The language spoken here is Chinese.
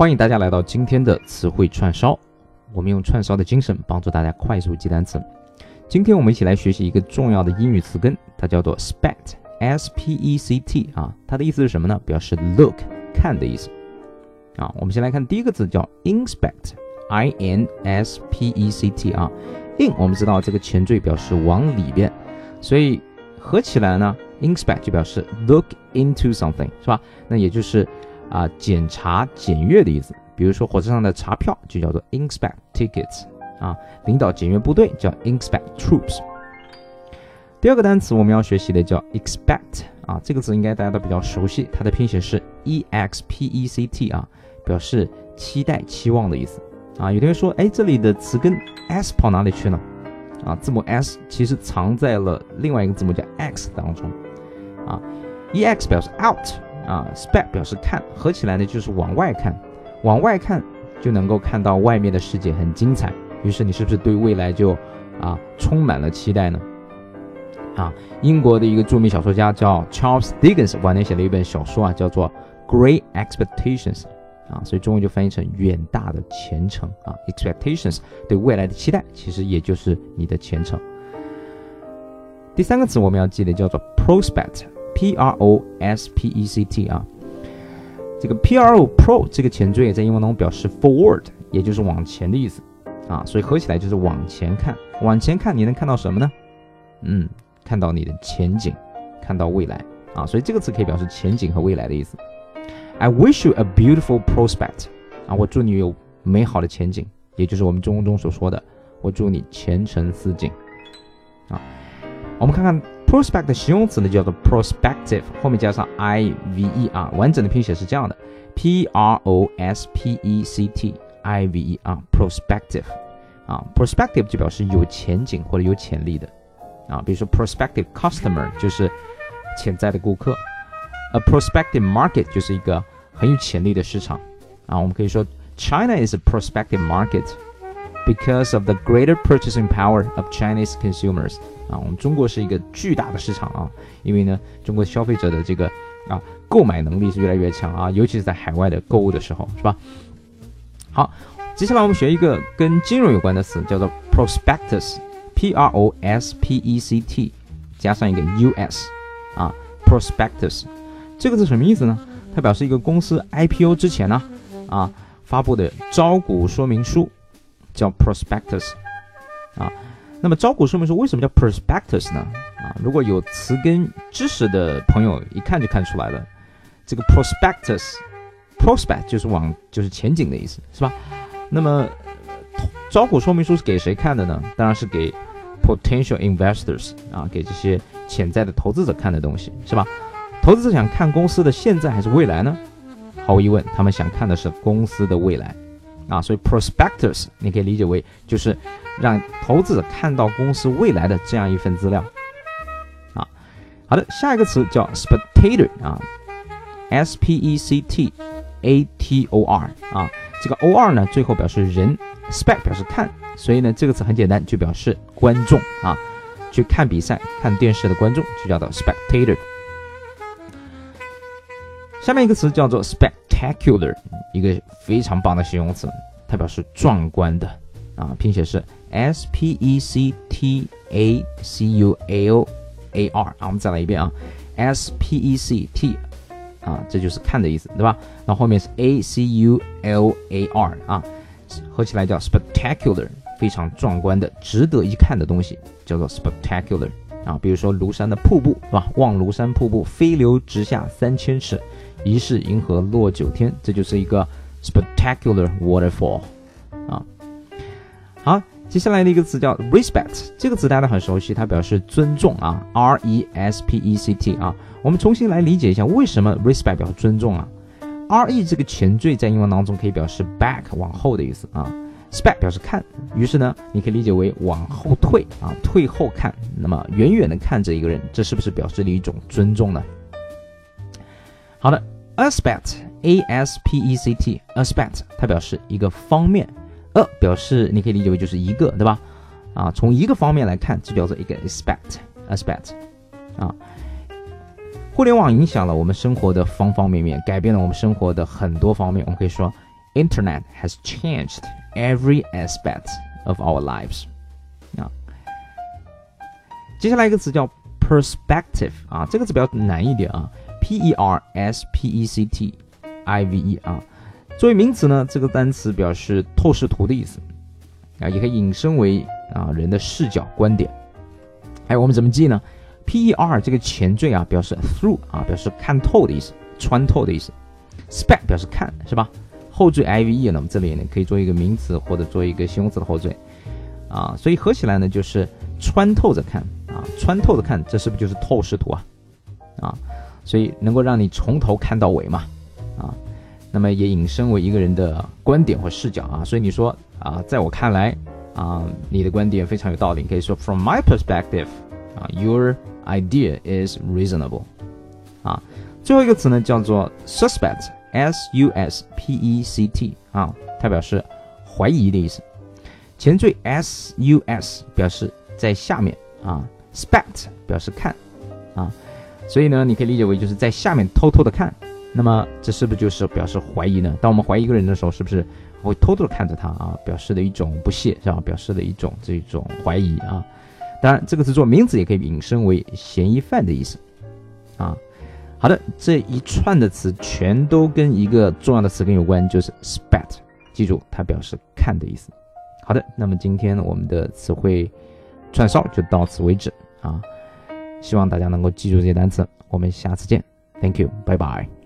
欢迎大家来到今天的词汇串烧，我们用串烧的精神帮助大家快速记单词。今天我们一起来学习一个重要的英语词根，它叫做 spect，s p e c t 啊，它的意思是什么呢？表示 look 看的意思啊。我们先来看第一个字叫 inspect，i n s p e c t 啊，in 我们知道这个前缀表示往里边，所以合起来呢，inspect 就表示 look into something 是吧？那也就是啊，检查、检阅的意思。比如说火车上的查票就叫做 inspect tickets 啊，领导检阅部队叫 inspect troops。第二个单词我们要学习的叫 expect 啊，这个词应该大家都比较熟悉，它的拼写是 e x p e c t 啊，表示期待、期望的意思啊。有同学说，哎，这里的词根 s 跑哪里去了？啊，字母 s 其实藏在了另外一个字母叫 x 当中啊，e x 表示 out。啊，spect 表示看，合起来呢就是往外看，往外看就能够看到外面的世界很精彩。于是你是不是对未来就啊充满了期待呢？啊，英国的一个著名小说家叫 Charles Dickens，晚年写了一本小说啊，叫做《Great Expectations》啊，所以中文就翻译成远大的前程啊，expectations 对未来的期待，其实也就是你的前程。第三个词我们要记得叫做 prospect。P R O S P E C T 啊，这个 P R O Pro 这个前缀在英文当中表示 forward，也就是往前的意思啊，所以合起来就是往前看。往前看，你能看到什么呢？嗯，看到你的前景，看到未来啊，所以这个词可以表示前景和未来的意思。I wish you a beautiful prospect 啊，我祝你有美好的前景，也就是我们中文中所说的，我祝你前程似锦啊。我们看看。prospect 的形容词呢叫做 prospective，后面加上 i v e 啊，完整的拼写是这样的：p r o s p e c t i v e 啊，prospective 啊，prospective 就表示有前景或者有潜力的啊，比如说 prospective customer 就是潜在的顾客，a prospective market 就是一个很有潜力的市场啊，我们可以说 China is a prospective market Because of the greater purchasing power of Chinese consumers。啊，我们中国是一个巨大的市场啊，因为呢，中国消费者的这个啊购买能力是越来越强啊，尤其是在海外的购物的时候，是吧？好，接下来我们学一个跟金融有关的词，叫做 prospectus，p r o s p e c t，加上一个 u s，啊，prospectus，这个字什么意思呢？它表示一个公司 IPO 之前呢，啊发布的招股说明书，叫 prospectus，啊。那么招股说明书为什么叫 prospectus 呢？啊，如果有词根知识的朋友一看就看出来了，这个 prospectus，prospect 就是往就是前景的意思，是吧？那么招股说明书是给谁看的呢？当然是给 potential investors 啊，给这些潜在的投资者看的东西，是吧？投资者想看公司的现在还是未来呢？毫无疑问，他们想看的是公司的未来。啊，所以 prospectus 你可以理解为就是让投资者看到公司未来的这样一份资料。啊，好的，下一个词叫 spectator 啊，s p e c t a t o r 啊，这个 o r 呢最后表示人，spect 表示看，所以呢这个词很简单，就表示观众啊，去看比赛、看电视的观众就叫做 spectator。下面一个词叫做 spec spectacular，一个非常棒的形容词，它表示壮观的啊，拼写是 s p e c t a c u l a r 啊，我们再来一遍啊，s p e c t 啊，这就是看的意思，对吧？那后面是 a c u l a r 啊，合起来叫 spectacular，非常壮观的、值得一看的东西叫做 spectacular 啊，比如说庐山的瀑布，是吧？望庐山瀑布飞流直下三千尺。疑是银河落九天，这就是一个 spectacular waterfall 啊。好，接下来的一个词叫 respect，这个词大家很熟悉，它表示尊重啊，r e s p e c t 啊。我们重新来理解一下，为什么 respect 表示尊重啊？r e 这个前缀在英文当中可以表示 back 往后的意思啊，spect 表示看，于是呢，你可以理解为往后退啊，退后看，那么远远的看着一个人，这是不是表示了一种尊重呢？好的，aspect，a s p e c t，aspect，它表示一个方面，a 表示你可以理解为就是一个，对吧？啊，从一个方面来看，就叫做一个 aspect，aspect，啊，互联网影响了我们生活的方方面面，改变了我们生活的很多方面。我们可以说 Internet has changed every aspect of our lives。啊，接下来一个词叫 perspective 啊，这个字比较难一点啊，p e r s p e c t i v e 啊。作为名词呢，这个单词表示透视图的意思啊，也可以引申为啊人的视角、观点。哎，我们怎么记呢？p e r 这个前缀啊，表示 through 啊，表示看透的意思，穿透的意思。spec 表示看，是吧？后缀 i v e 呢，我们这里呢可以做一个名词或者做一个形容词的后缀啊，所以合起来呢就是穿透着看啊，穿透着看，这是不是就是透视图啊？啊，所以能够让你从头看到尾嘛？啊。那么也引申为一个人的观点或视角啊，所以你说啊，在我看来啊，你的观点非常有道理，你可以说 From my perspective，啊，Your idea is reasonable，啊，最后一个词呢叫做 suspect suspect 啊，它表示怀疑的意思，前缀 s u s 表示在下面啊，spect 表示看，啊，所以呢，你可以理解为就是在下面偷偷的看。那么这是不是就是表示怀疑呢？当我们怀疑一个人的时候，是不是会偷偷的看着他啊？表示的一种不屑，是吧？表示的一种这种怀疑啊。当然，这个词做名词也可以引申为嫌疑犯的意思啊。好的，这一串的词全都跟一个重要的词根有关，就是 spect，记住它表示看的意思。好的，那么今天我们的词汇串烧就到此为止啊。希望大家能够记住这些单词。我们下次见，Thank you，拜拜。